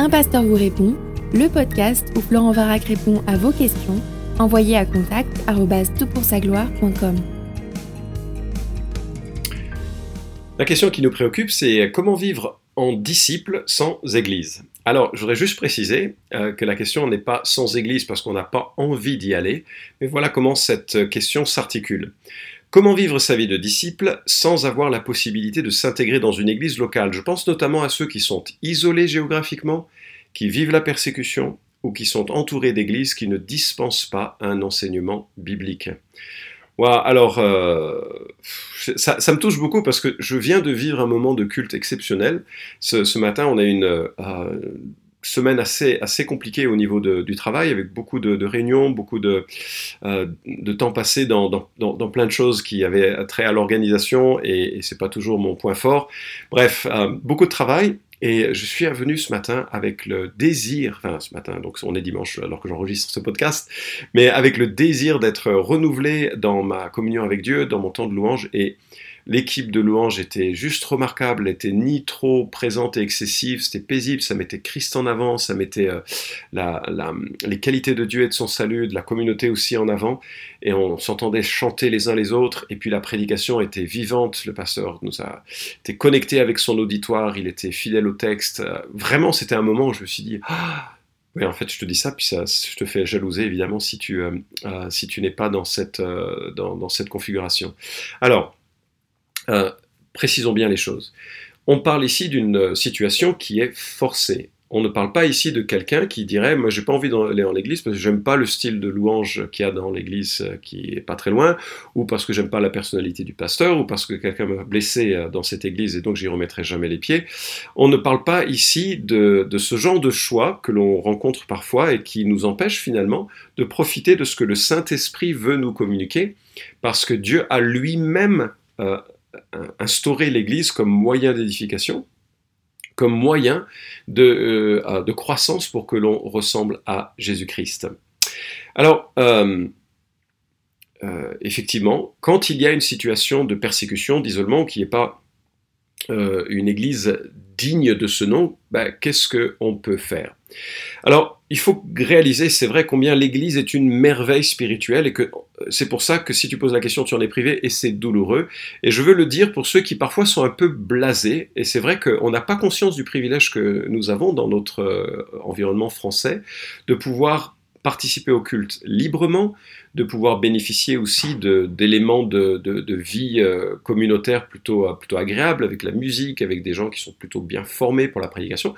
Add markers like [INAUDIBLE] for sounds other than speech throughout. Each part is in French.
Un pasteur vous répond, le podcast où Florent Varac répond à vos questions, envoyez à contact gloire.com La question qui nous préoccupe, c'est comment vivre en disciple sans Église alors, je voudrais juste préciser euh, que la question n'est pas sans Église parce qu'on n'a pas envie d'y aller, mais voilà comment cette question s'articule. Comment vivre sa vie de disciple sans avoir la possibilité de s'intégrer dans une église locale? Je pense notamment à ceux qui sont isolés géographiquement, qui vivent la persécution ou qui sont entourés d'églises qui ne dispensent pas un enseignement biblique. alors, euh, ça, me touche beaucoup parce que je viens de vivre un moment de culte exceptionnel. Ce, matin, on a une, euh, semaine assez, assez compliquée au niveau du travail, avec beaucoup de, réunions, beaucoup de, euh, de temps passé dans, dans, dans, plein de choses qui avaient trait à l'organisation, et, et c'est pas toujours mon point fort. Bref, euh, beaucoup de travail, et je suis revenu ce matin avec le désir, enfin ce matin, donc on est dimanche alors que j'enregistre ce podcast, mais avec le désir d'être renouvelé dans ma communion avec Dieu, dans mon temps de louange, et L'équipe de louange était juste remarquable, n'était ni trop présente et excessive, c'était paisible, ça mettait Christ en avant, ça mettait euh, les qualités de Dieu et de son salut, de la communauté aussi en avant, et on s'entendait chanter les uns les autres, et puis la prédication était vivante, le pasteur nous a été connecté avec son auditoire, il était fidèle au texte, vraiment c'était un moment où je me suis dit, ah, oui, en fait, je te dis ça, puis ça, je te fais jalouser, évidemment, si tu, euh, euh, si tu n'es pas dans cette, dans, cette configuration. Alors, euh, précisons bien les choses. On parle ici d'une situation qui est forcée. On ne parle pas ici de quelqu'un qui dirait Moi, j'ai pas envie d'aller en l'église parce que j'aime pas le style de louange qu'il y a dans l'église euh, qui est pas très loin, ou parce que j'aime pas la personnalité du pasteur, ou parce que quelqu'un m'a blessé euh, dans cette église et donc j'y remettrai jamais les pieds. On ne parle pas ici de ce genre de choix que l'on rencontre parfois et qui nous empêche finalement de profiter de ce que le Saint-Esprit veut nous communiquer, parce que Dieu a lui-même instaurer l'Église comme moyen d'édification, comme moyen de, euh, de, croissance pour que l'on ressemble à Jésus-Christ. Alors, euh, euh, effectivement, quand il y a une situation de persécution, d'isolement, qui n'est pas une Église digne de ce nom, ben, qu'est-ce qu'on peut faire? Alors, il faut réaliser, c'est vrai, combien l'Église est une merveille spirituelle et que c'est pour ça que si tu poses la question, tu en es privé et c'est douloureux. Et je veux le dire pour ceux qui parfois sont un peu blasés, et c'est vrai qu'on n'a pas conscience du privilège que nous avons dans notre euh, environnement français de pouvoir participer au culte librement, de pouvoir bénéficier aussi d'éléments de, vie euh, communautaire plutôt, euh, plutôt agréables, avec la musique, avec des gens qui sont plutôt bien formés pour la prédication.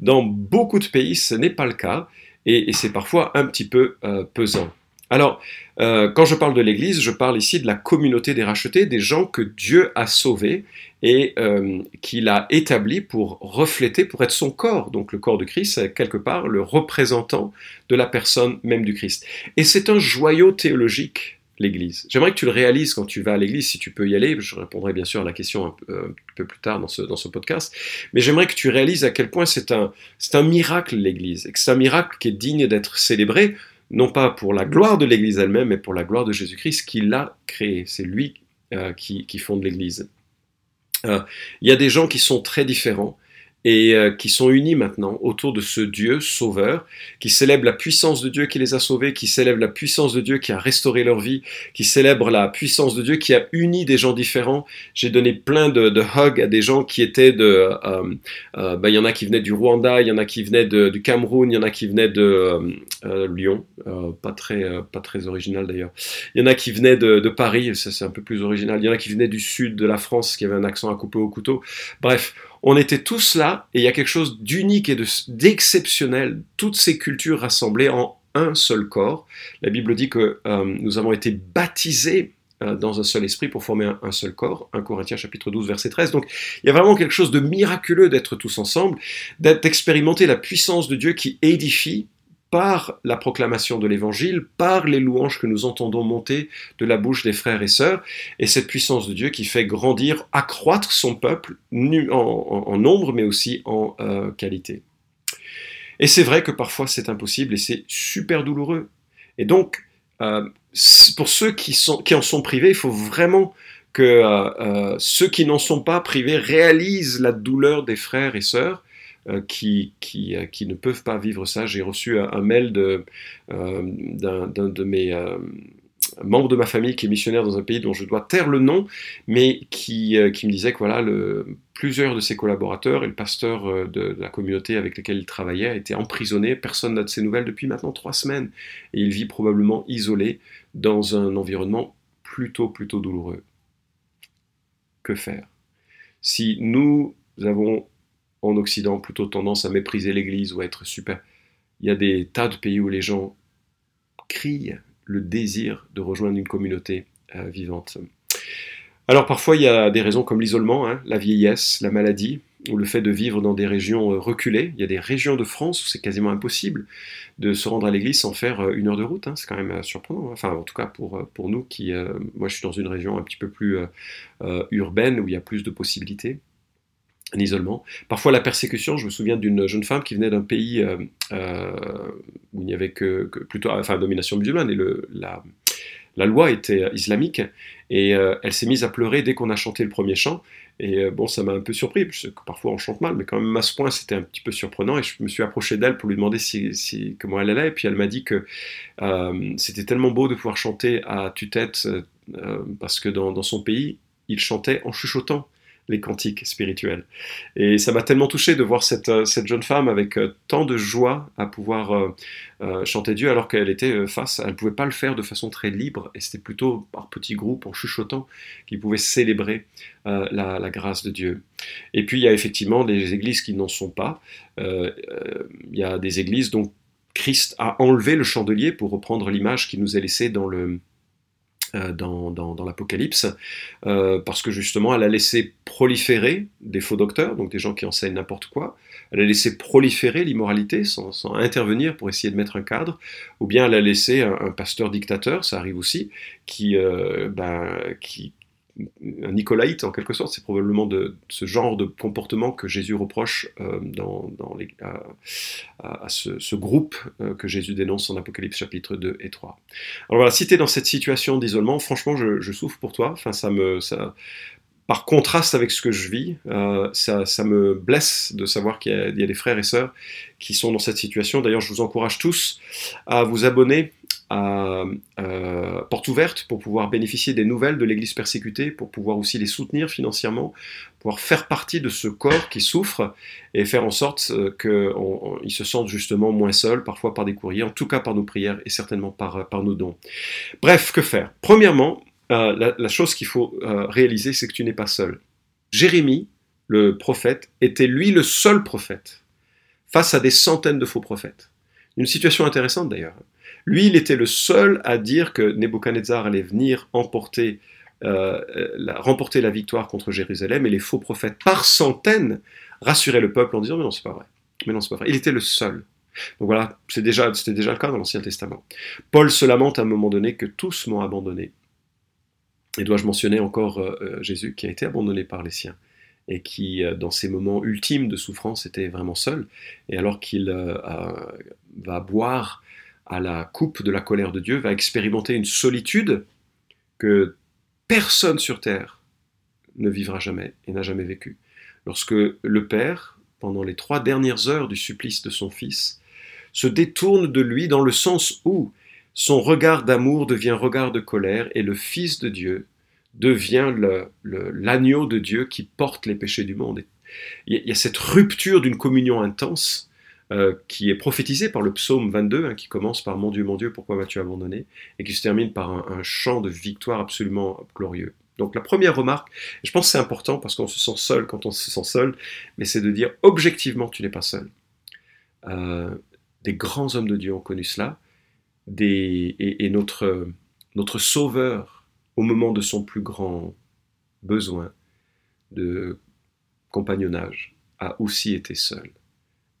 Dans beaucoup de pays, ce n'est pas le cas, et, c'est parfois un petit peu pesant. Alors, euh, quand je parle de l'Église, je parle ici de la communauté des rachetés, des gens que Dieu a sauvés et euh, qu'il a établis pour refléter, pour être son corps. Donc le corps de Christ, quelque part le représentant de la personne même du Christ. Et c'est un joyau théologique, l'Église. J'aimerais que tu le réalises quand tu vas à l'Église, si tu peux y aller. Je répondrai bien sûr à la question un peu, peu plus tard dans ce, dans ce podcast. Mais j'aimerais que tu réalises à quel point c'est un, c'est un miracle, l'Église, et que c'est un miracle qui est digne d'être célébré non pas pour la gloire de l'Église elle-même, mais pour la gloire de Jésus-Christ qui l'a créé. C'est lui euh, qui, fonde l'Église. Euh, il y a des gens qui sont très différents, et euh, qui sont unis maintenant autour de ce Dieu sauveur, qui célèbre la puissance de Dieu qui les a sauvés, qui célèbre la puissance de Dieu qui a restauré leur vie, qui célèbre la puissance de Dieu qui a uni des gens différents. J'ai donné plein de, de, hugs à des gens qui étaient de... Euh, euh, ben, il y en a qui venaient du Rwanda, il y en a qui venaient du Cameroun, il y en a qui venaient de Lyon, pas, très, pas très original d'ailleurs. Il y en a qui venaient de, de Paris, c'est un peu plus original. Il y en a qui venaient du sud de la France, qui avait un accent à couper au couteau. Bref, on était tous là et il y a quelque chose d'unique et d'exceptionnel, toutes ces cultures rassemblées en un seul corps. La Bible dit que euh, nous avons été baptisés euh, dans un seul esprit pour former un, seul corps, 1 Corinthiens chapitre 12 verset 13. Donc il y a vraiment quelque chose de miraculeux d'être tous ensemble, d'expérimenter la puissance de Dieu qui édifie par la proclamation de l'Évangile, par les louanges que nous entendons monter de la bouche des frères et sœurs, et cette puissance de Dieu qui fait grandir, accroître son peuple en, nombre, mais aussi en euh, qualité. Et c'est vrai que parfois c'est impossible et c'est super douloureux. Et donc, euh, pour ceux qui en sont privés, il faut vraiment que euh, ceux qui n'en sont pas privés réalisent la douleur des frères et sœurs qui, qui, qui, ne peuvent pas vivre ça. J'ai reçu un, mail d'un de mes membre de ma famille qui est missionnaire dans un pays dont je dois taire le nom, mais qui, euh, qui me disait que voilà, plusieurs de ses collaborateurs et le pasteur euh, de, la communauté avec lequel il travaillait étaient emprisonnés. Personne n'a de ses nouvelles depuis maintenant trois semaines. Et il vit probablement isolé dans un environnement plutôt, plutôt douloureux. Que faire? Si nous avons en Occident plutôt tendance à mépriser l'Église ou à être super, il y a des tas de pays où les gens crient le désir de rejoindre une communauté euh, vivante. Alors parfois il y a des raisons comme l'isolement, hein, la vieillesse, la maladie, ou le fait de vivre dans des régions euh, reculées. Il y a des régions de France où c'est quasiment impossible de se rendre à l'église sans faire euh, une heure de route. Hein. C'est quand même surprenant. Hein. Enfin, en tout cas pour, pour nous qui... moi, je suis dans une région un petit peu plus urbaine où il y a plus de possibilités un isolement. Parfois la persécution, je me souviens d'une jeune femme qui venait d'un pays euh, euh, où il n'y avait que, plutôt, enfin, domination musulmane et la, loi était islamique et euh, elle s'est mise à pleurer dès qu'on a chanté le premier chant et bon ça m'a un peu surpris parce que parfois on chante mal mais quand même à ce point c'était un petit peu surprenant et je me suis approché d'elle pour lui demander si, comment elle allait et puis elle m'a dit que c'était tellement beau de pouvoir chanter à tue-tête parce que dans, dans son pays il chantait en chuchotant les cantiques spirituels. Et ça m'a tellement touché de voir cette, euh, cette jeune femme avec euh, tant de joie à pouvoir euh, chanter Dieu alors qu'elle était face, elle ne pouvait pas le faire de façon très libre, et c'était plutôt par petits groupes, en chuchotant, qu'il pouvait célébrer la, grâce de Dieu. Et puis il y a effectivement des églises qui n'en sont pas. il y a des églises dont Christ a enlevé le chandelier, pour reprendre l'image qui nous est laissée dans le, euh, dans, l'Apocalypse, euh, parce que justement, elle a laissé proliférer des faux docteurs, donc des gens qui enseignent n'importe quoi, elle a laissé proliférer l'immoralité sans, sans, intervenir pour essayer de mettre un cadre, ou bien elle a laissé un, pasteur dictateur, ça arrive aussi, qui, euh, ben, qui, un nicolaïte en quelque sorte, c'est probablement de ce genre de comportement que Jésus reproche euh, à, ce, groupe euh, que Jésus dénonce en Apocalypse chapitre 2 et 3. Alors voilà, si tu es dans cette situation d'isolement, franchement, je, souffre pour toi. Enfin, ça me, ça, par contraste avec ce que je vis, euh, ça, me blesse de savoir qu'il y, a des frères et sœurs qui sont dans cette situation. D'ailleurs, je vous encourage tous à vous abonner à euh, porte ouverte pour pouvoir bénéficier des nouvelles de l'Église persécutée, pour pouvoir aussi les soutenir financièrement, pouvoir faire partie de ce corps qui souffre et faire en sorte euh, qu'ils se sentent justement moins seuls, parfois par des courriers, en tout cas par nos prières et certainement par, par nos dons. Bref, que faire? Premièrement, euh, la, chose qu'il faut réaliser, c'est que tu n'es pas seul. Jérémie, le prophète, était lui le seul prophète face à des centaines de faux prophètes. Une situation intéressante d'ailleurs. Lui, il était le seul à dire que Nebuchadnezzar allait venir emporter, euh, la, remporter la victoire contre Jérusalem, et les faux prophètes, par centaines, rassuraient le peuple en disant Mais non, c'est pas vrai. Mais non, pas vrai. Il était le seul. Donc voilà, c'était déjà, le cas dans l'Ancien Testament. Paul se lamente à un moment donné que tous m'ont abandonné. Et dois-je mentionner encore euh, euh, Jésus qui a été abandonné par les siens? Et qui, dans ces moments ultimes de souffrance, était vraiment seul. Et alors qu'il va boire à la coupe de la colère de Dieu, va expérimenter une solitude que personne sur terre ne vivra jamais et n'a jamais vécu. Lorsque le Père, pendant les trois dernières heures du supplice de son Fils, se détourne de lui dans le sens où son regard d'amour devient regard de colère et le Fils de Dieu devient l'agneau de Dieu qui porte les péchés du monde. Il y a cette rupture d'une communion intense euh, qui est prophétisé par le psaume 22, hein, qui commence par Mon Dieu, mon Dieu, pourquoi m'as-tu abandonné? et qui se termine par un, chant de victoire absolument glorieux. Donc la première remarque, et je pense c'est important parce qu'on se sent seul quand on se sent seul, mais c'est de dire objectivement tu n'es pas seul. Euh, des grands hommes de Dieu ont connu cela, des, et, notre, notre sauveur, au moment de son plus grand besoin de compagnonnage, a aussi été seul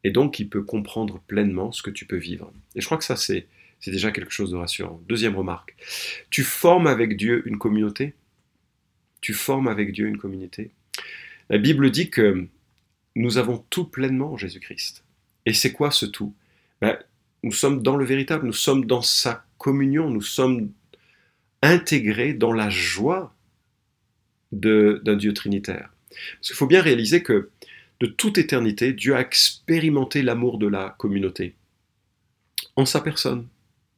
et donc il peut comprendre pleinement ce que tu peux vivre. Et je crois que ça, c'est, déjà quelque chose de rassurant. Deuxième remarque, tu formes avec Dieu une communauté? Tu formes avec Dieu une communauté? La Bible dit que nous avons tout pleinement en Jésus-Christ. Et c'est quoi ce tout? Ben, Nous sommes dans le véritable, nous sommes dans sa communion, nous sommes intégrés dans la joie d'un Dieu trinitaire. Parce qu'il faut bien réaliser que de toute éternité, Dieu a expérimenté l'amour de la communauté. En sa personne,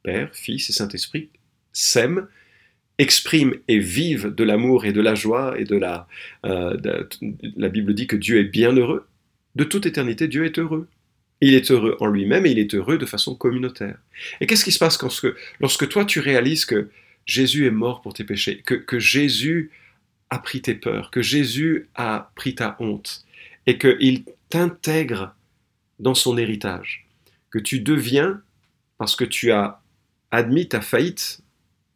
Père, Fils et Saint-Esprit s'aiment, expriment et vivent de l'amour et de la joie et de la... Euh, la Bible dit que Dieu est bien heureux. De toute éternité, Dieu est heureux. Il est heureux en lui-même et il est heureux de façon communautaire. Et qu'est-ce qui se passe lorsque toi tu réalises que Jésus est mort pour tes péchés, que, Jésus a pris tes peurs, que Jésus a pris ta honte et qu'il t'intègre dans son héritage, que tu deviens, parce que tu as admis ta faillite,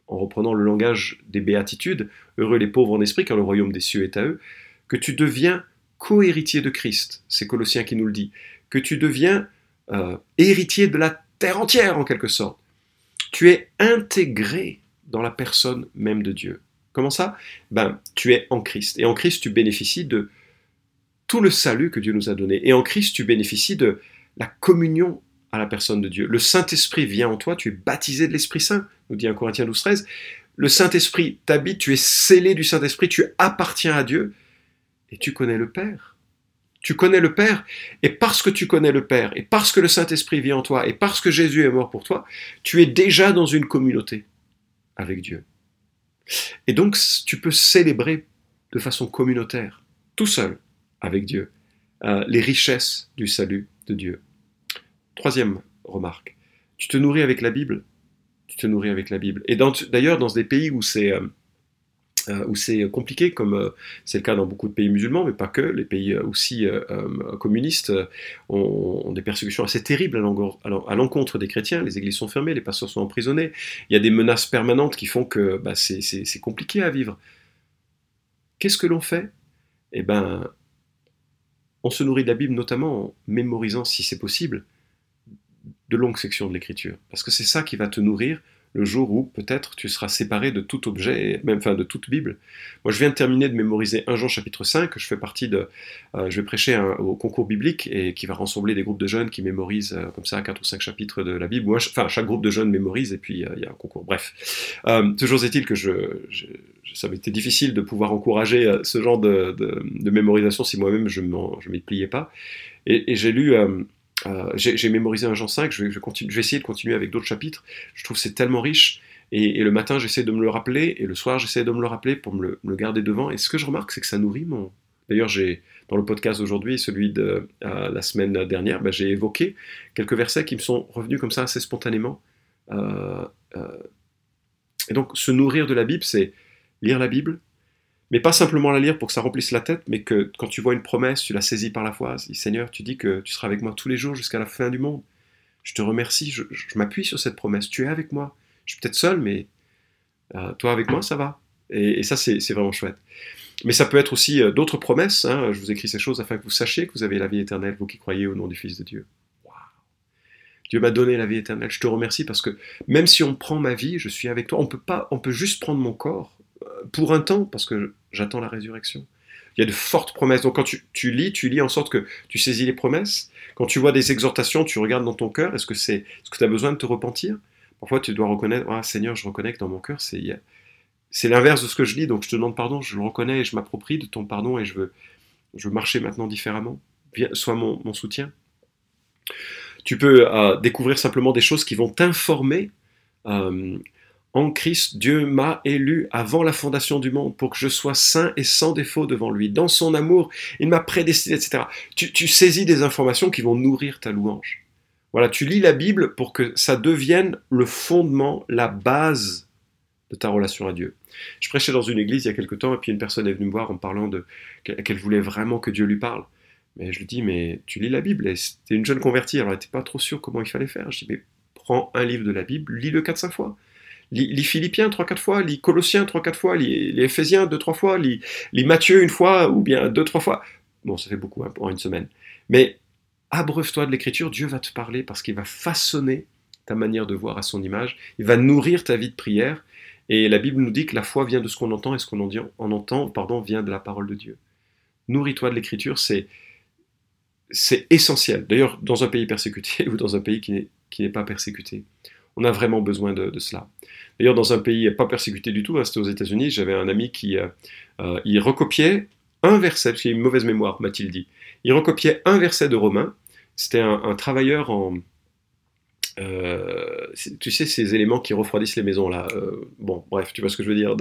en reprenant le langage des béatitudes, heureux les pauvres en esprit car le royaume des cieux est à eux, que tu deviens co-héritier de Christ, c'est Colossiens qui nous le dit, que tu deviens euh, héritier de la terre entière en quelque sorte. Tu es intégré dans la personne même de Dieu. Comment ça? Ben, tu es en Christ. Et en Christ, tu bénéficies de tout le salut que Dieu nous a donné. Et en Christ, tu bénéficies de la communion à la personne de Dieu. Le Saint-Esprit vient en toi, tu es baptisé de l'Esprit Saint, nous dit 1 Corinthiens 12, 13. Le Saint-Esprit t'habite, tu es scellé du Saint-Esprit, tu appartiens à Dieu et tu connais le Père. Tu connais le Père, et parce que tu connais le Père, et parce que le Saint-Esprit vit en toi, et parce que Jésus est mort pour toi, tu es déjà dans une communauté avec Dieu. Et donc, tu peux célébrer de façon communautaire, tout seul, avec Dieu, euh, les richesses du salut de Dieu. Troisième remarque, tu te nourris avec la Bible. Tu te nourris avec la Bible. Et d'ailleurs, dans des pays où c'est euh, où c'est compliqué, comme euh, c'est le cas dans beaucoup de pays musulmans, mais pas que, les pays euh, aussi communistes ont, des persécutions assez terribles à l'encontre des chrétiens, les églises sont fermées, les pasteurs sont emprisonnés, il y a des menaces permanentes qui font que bah, c'est compliqué à vivre. Qu'est-ce que l'on fait? Eh bien, on se nourrit de la Bible notamment en mémorisant, si c'est possible, de longues sections de l'Écriture, parce que c'est ça qui va te nourrir le jour où peut-être tu seras séparé de tout objet, même enfin de toute Bible. Moi, je viens de terminer de mémoriser 1 Jean chapitre 5, je fais partie de, euh, je vais prêcher au concours biblique et qui va rassembler des groupes de jeunes qui mémorisent euh, comme ça 4 ou 5 chapitres de la Bible. Enfin, chaque groupe de jeunes mémorise et puis euh, il y a un concours. Bref, toujours est-il que je, je ça m'était difficile de pouvoir encourager ce genre de, mémorisation si moi-même je ne m'y pliais pas. Et j'ai lu euh, j'ai mémorisé un Jean 5, je vais, essayer de continuer avec d'autres chapitres. Je trouve c'est tellement riche. Et, le matin, j'essaie de me le rappeler, et le soir, j'essaie de me le rappeler pour me le, garder devant. Et ce que je remarque, c'est que ça nourrit mon. D'ailleurs, j'ai dans le podcast d'aujourd'hui, celui de euh, la semaine dernière, bah, j'ai évoqué quelques versets qui me sont revenus comme ça assez spontanément. Euh, et donc, se nourrir de la Bible, c'est lire la Bible, mais pas simplement la lire pour que ça remplisse la tête, mais que quand tu vois une promesse, tu la saisis par la foi. Seigneur, tu dis que tu seras avec moi tous les jours jusqu'à la fin du monde. Je te remercie, je, m'appuie sur cette promesse. Tu es avec moi. Je suis peut-être seul, mais euh, toi avec moi, ça va. Et, ça, c'est vraiment chouette. Mais ça peut être aussi euh, d'autres promesses. Hein. Je vous écris ces choses afin que vous sachiez que vous avez la vie éternelle, vous qui croyez au nom du Fils de Dieu. Dieu m'a donné la vie éternelle. Je te remercie parce que même si on prend ma vie, je suis avec toi. On peut pas, on peut juste prendre mon corps euh, pour un temps parce que j'attends la résurrection. Il y a de fortes promesses. Donc quand tu, lis, tu lis en sorte que tu saisis les promesses. Quand tu vois des exhortations, tu regardes dans ton cœur. Est-ce que c'est, ce que tu as besoin de te repentir? Parfois, tu dois reconnaître, ah Seigneur, je reconnais que dans mon cœur, c'est, c'est l'inverse de ce que je lis. Donc je te demande pardon, je le reconnais et je m'approprie de ton pardon et je veux, je veux marcher maintenant différemment. sois mon, soutien. Tu peux euh, découvrir simplement des choses qui vont t'informer euh, en Christ, Dieu m'a élu avant la fondation du monde pour que je sois saint et sans défaut devant lui. Dans son amour, il m'a prédestiné, etc. Tu, saisis des informations qui vont nourrir ta louange. Voilà, tu lis la Bible pour que ça devienne le fondement, la base de ta relation à Dieu. Je prêchais dans une église il y a quelque temps et puis une personne est venue me voir en parlant de qu'elle voulait vraiment que Dieu lui parle. Mais je lui dis, mais tu lis la Bible et c'était une jeune convertie, alors elle n'était pas trop sûre comment il fallait faire. Je dis, mais prends un livre de la Bible, lis-le 4-5 fois lis, Philippiens 3-4 fois, lis Colossiens 3-4 fois, les Éphésiens 2-3 fois, lis, Matthieu une fois, ou bien 2-3 fois. Bon, ça fait beaucoup hein, pour une semaine. Mais abreuve-toi de l'écriture, Dieu va te parler parce qu'il va façonner ta manière de voir à son image, il va nourrir ta vie de prière, et la Bible nous dit que la foi vient de ce qu'on entend, et ce qu'on en entend pardon, vient de la parole de Dieu. Nourris-toi de l'écriture, c'est c'est essentiel. D'ailleurs, dans un pays persécuté [LAUGHS] ou dans un pays qui n'est pas persécuté. On a vraiment besoin de, cela. D'ailleurs, dans un pays pas persécuté du tout, hein, c'était aux États-Unis, j'avais un ami qui euh, euh, il recopiait un verset, parce qu'il a une mauvaise mémoire, m'a-t-il dit. Il recopiait un verset de Romains. C'était un, travailleur en, euh, tu sais, ces éléments qui refroidissent les maisons, là. Bon, bref, tu vois ce que je veux dire,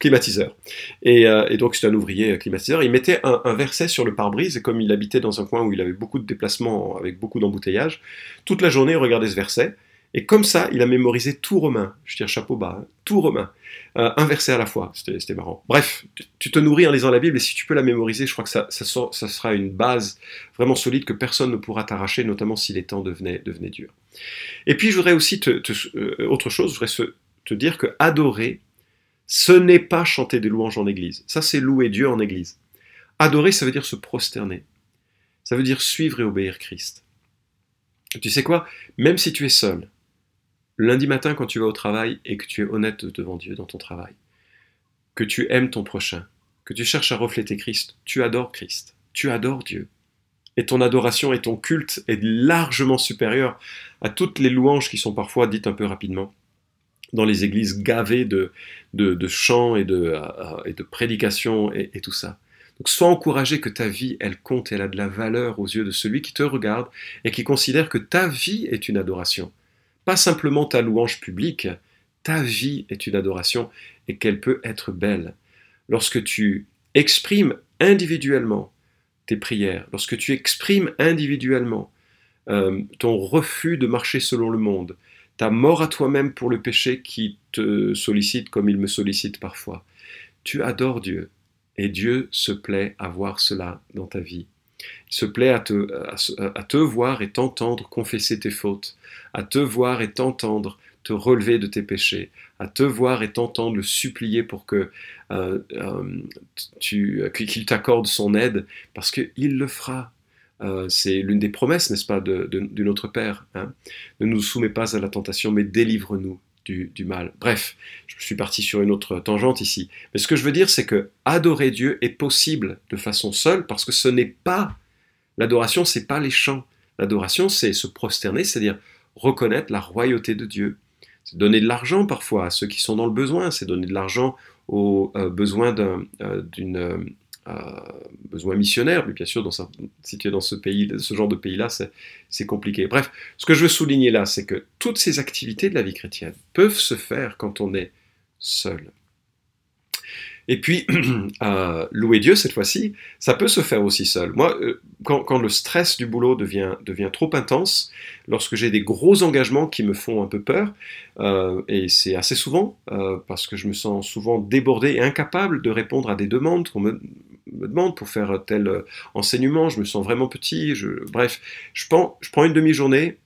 climatiseur. Et, donc, c'est un ouvrier climatiseur. Il mettait un, un verset sur le pare-brise, et comme il habitait dans un coin où il avait beaucoup de déplacements, avec beaucoup d'embouteillages, toute la journée, il regardait ce verset. Et comme ça, il a mémorisé tout romain. Je tire chapeau bas, hein. tout romain. Euh, un verset à la fois. C'était marrant. Bref, tu te nourris en lisant la Bible et si tu peux la mémoriser, je crois que ça, sera une base vraiment solide que personne ne pourra t'arracher, notamment si les temps devenaient, durs. Et puis, je voudrais aussi euh, autre chose, je voudrais te dire que adorer, ce n'est pas chanter des louanges en église. Ça, c'est louer Dieu en église. Adorer, ça veut dire se prosterner. Ça veut dire suivre et obéir Christ. Tu sais quoi? Même si tu es seul, lundi matin quand tu vas au travail et que tu es honnête devant Dieu dans ton travail, que tu aimes ton prochain, que tu cherches à refléter Christ, tu adores Christ, tu adores Dieu. Et ton adoration et ton culte est largement supérieur à toutes les louanges qui sont parfois dites un peu rapidement dans les églises gavées de, de, chants et de, euh, et de prédications et, et tout ça. Donc sois encouragé que ta vie, elle compte, elle a de la valeur aux yeux de celui qui te regarde et qui considère que ta vie est une adoration pas simplement ta louange publique, ta vie est une adoration et qu'elle peut être belle. Lorsque tu exprimes individuellement tes prières, lorsque tu exprimes individuellement euh, ton refus de marcher selon le monde, ta mort à toi-même pour le péché qui te sollicite comme il me sollicite parfois, tu adores Dieu et Dieu se plaît à voir cela dans ta vie. Il se plaît à te, voir et t'entendre confesser tes fautes, à te voir et t'entendre te relever de tes péchés, à te voir et t'entendre le supplier pour que euh, euh, qu'il t'accorde son aide, parce qu'il le fera. Euh, c'est l'une des promesses, n'est-ce pas, de, notre Père. Hein. ne nous soumets pas à la tentation, mais délivre-nous du, mal. Bref, je suis parti sur une autre tangente ici. Mais ce que je veux dire, c'est que adorer Dieu est possible de façon seule, parce que ce n'est pas L'adoration, c'est pas les chants. L'adoration, c'est se prosterner, c'est-à-dire reconnaître la royauté de Dieu. C'est donner de l'argent parfois à ceux qui sont dans le besoin, c'est donner de l'argent aux euh, besoins d'un euh, besoin missionnaire, mais bien sûr, dans dans ce pays, ce genre de pays-là, c'est compliqué. Bref, ce que je veux souligner là, c'est que toutes ces activités de la vie chrétienne peuvent se faire quand on est seul. Et puis, [CLEARS THROAT] euh, louer Dieu, cette fois-ci, ça peut se faire aussi seul. Moi, euh, quand, le stress du boulot devient, devient trop intense, lorsque j'ai des gros engagements qui me font un peu peur, euh, et c'est assez souvent, parce que je me sens souvent débordé et incapable de répondre à des demandes qu'on me, me demande pour faire tel enseignement, je me sens vraiment petit, je, bref, je prends, je prends une demi-journée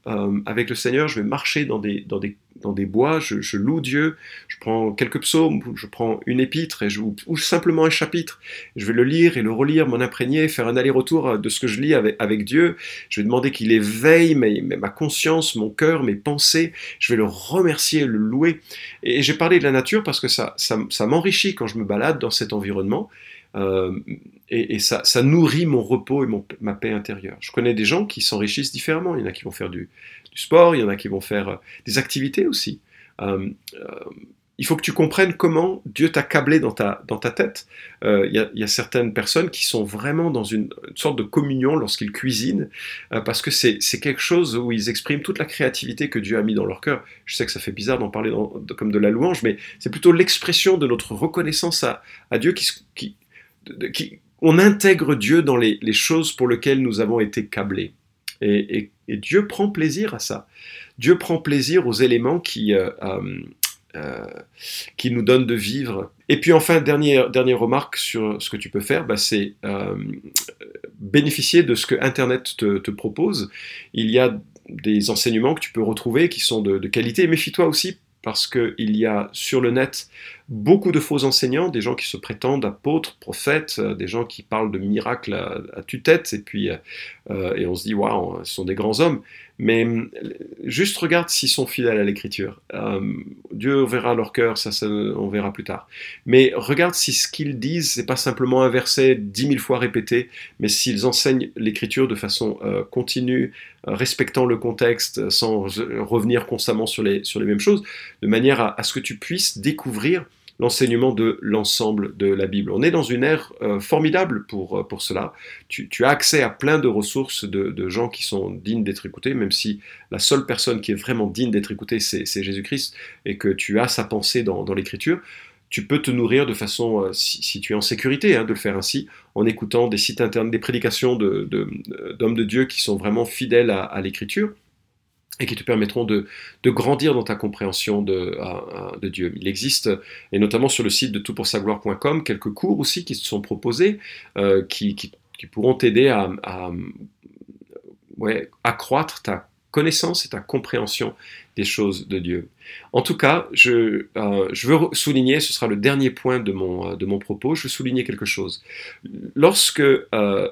avec le Seigneur, je vais marcher dans des, dans des dans des bois, je, loue Dieu, je prends quelques psaumes, je prends une épître et je, ou, simplement un chapitre. Je vais le lire et le relire, m'en imprégner, faire un aller-retour de ce que je lis avec, avec Dieu. Je vais demander qu'il éveille ma conscience, mon cœur, mes pensées. Je vais le remercier, le louer. Et, j'ai parlé de la nature parce que ça, ça, m'enrichit quand je me balade dans cet environnement. Euh, et, ça, nourrit mon repos et mon, ma paix intérieure. Je connais des gens qui s'enrichissent différemment. Il y en a qui vont faire du, sport, il y en a qui vont faire euh, des activités aussi. Euh, il faut que tu comprennes comment Dieu t'a câblé dans ta, dans ta tête. Il y, a certaines personnes qui sont vraiment dans une, sorte de communion lorsqu'ils cuisinent, parce que c'est quelque chose où ils expriment toute la créativité que Dieu a mis dans leur cœur. Je sais que ça fait bizarre d'en parler comme de la louange, mais c'est plutôt l'expression de notre reconnaissance à, Dieu qui, on intègre Dieu dans les, les, choses pour lesquelles nous avons été câblés. Et, Dieu prend plaisir à ça. Dieu prend plaisir aux éléments qui, euh, euh, euh, qui nous donnent de vivre. Et puis enfin, dernière, dernière remarque sur ce que tu peux faire, bah, c'est bénéficier de ce que Internet te, propose. Il y a des enseignements que tu peux retrouver qui sont de, de qualité. Méfie-toi aussi parce qu'il y a sur le net beaucoup de faux enseignants, des gens qui se prétendent apôtres, prophètes, euh, des gens qui parlent de miracles à, tue-tête, et puis euh, et on se dit waouh, ce sont des grands hommes. Mais euh, juste regarde s'ils sont fidèles à l'écriture. Dieu verra leur cœur, ça, on verra plus tard. Mais regarde si ce qu'ils disent, c'est pas simplement un verset dix mille fois répété, mais s'ils enseignent l'écriture de façon continue, respectant le contexte, sans revenir constamment sur les, sur les mêmes choses, de manière à ce que tu puisses découvrir l'enseignement de l'ensemble de la Bible. On est dans une ère euh, formidable pour, euh, pour cela. Tu, as accès à plein de ressources de, gens qui sont dignes d'être écoutés, même si la seule personne qui est vraiment digne d'être écoutée, c'est Jésus-Christ, et que tu as sa pensée dans, l'Écriture. Tu peux te nourrir de façon, euh, si, tu es en sécurité, hein, de le faire ainsi, en écoutant des sites internes, des prédications d'hommes de, Dieu qui sont vraiment fidèles à l'Écriture et qui te permettront de, grandir dans ta compréhension de, Dieu. Il existe, et notamment sur le site de toutpoursagloire.com, quelques cours aussi qui se sont proposés, euh, qui, pourront t'aider à, accroître ta connaissance et ta compréhension des choses de Dieu. En tout cas, je, euh, veux souligner, ce sera le dernier point de mon, mon propos, je veux souligner quelque chose. Lorsque euh,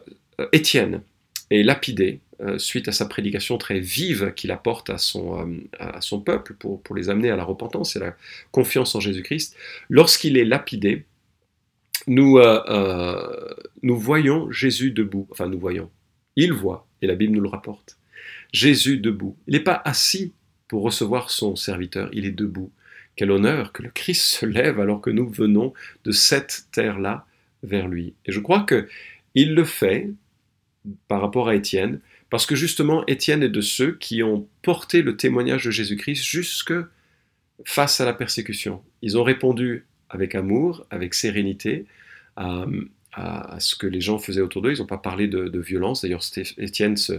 Étienne est lapidé, euh, suite à sa prédication très vive qu'il apporte à son, euh, peuple pour, pour, les amener à la repentance et à la confiance en Jésus-Christ, lorsqu'il est lapidé, nous, euh, nous voyons Jésus debout, enfin nous voyons, il voit, et la Bible nous le rapporte, Jésus debout. Il n'est pas assis pour recevoir son serviteur, il est debout. Quel honneur que le Christ se lève alors que nous venons de cette terre-là vers lui. Et je crois que il le fait par rapport à Étienne, parce que justement, Étienne est de ceux qui ont porté le témoignage de Jésus-Christ jusque face à la persécution. Ils ont répondu avec amour, avec sérénité à, ce que les gens faisaient autour d'eux. Ils n'ont pas parlé de, violence. D'ailleurs, Étienne se,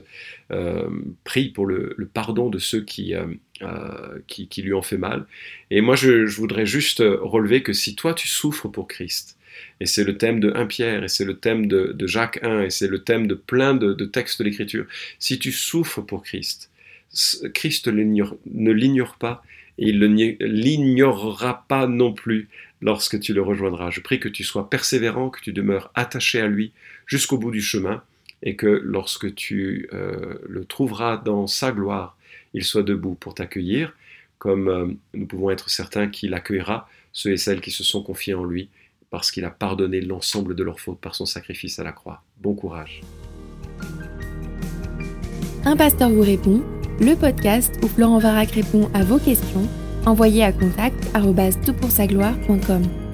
euh, prie pour le, pardon de ceux euh, euh, qui, qui, lui ont fait mal. Et moi, je voudrais juste relever que si toi, tu souffres pour Christ, et c'est le thème de 1 Pierre, et c'est le thème de, Jacques 1, et c'est le thème de plein de, textes de l'Écriture. Si tu souffres pour Christ, Christ ne l'ignore pas, et il ne l'ignorera pas non plus lorsque tu le rejoindras. Je prie que tu sois persévérant, que tu demeures attaché à lui jusqu'au bout du chemin, et que lorsque tu euh, le trouveras dans sa gloire, il soit debout pour t'accueillir, comme euh, nous pouvons être certains qu'il accueillera ceux et celles qui se sont confiés en lui parce qu'il a pardonné l'ensemble de leurs fautes par son sacrifice à la croix. Bon courage. Un pasteur vous répond, le podcast où Florent Varac répond à vos questions, envoyez à contact gloire.com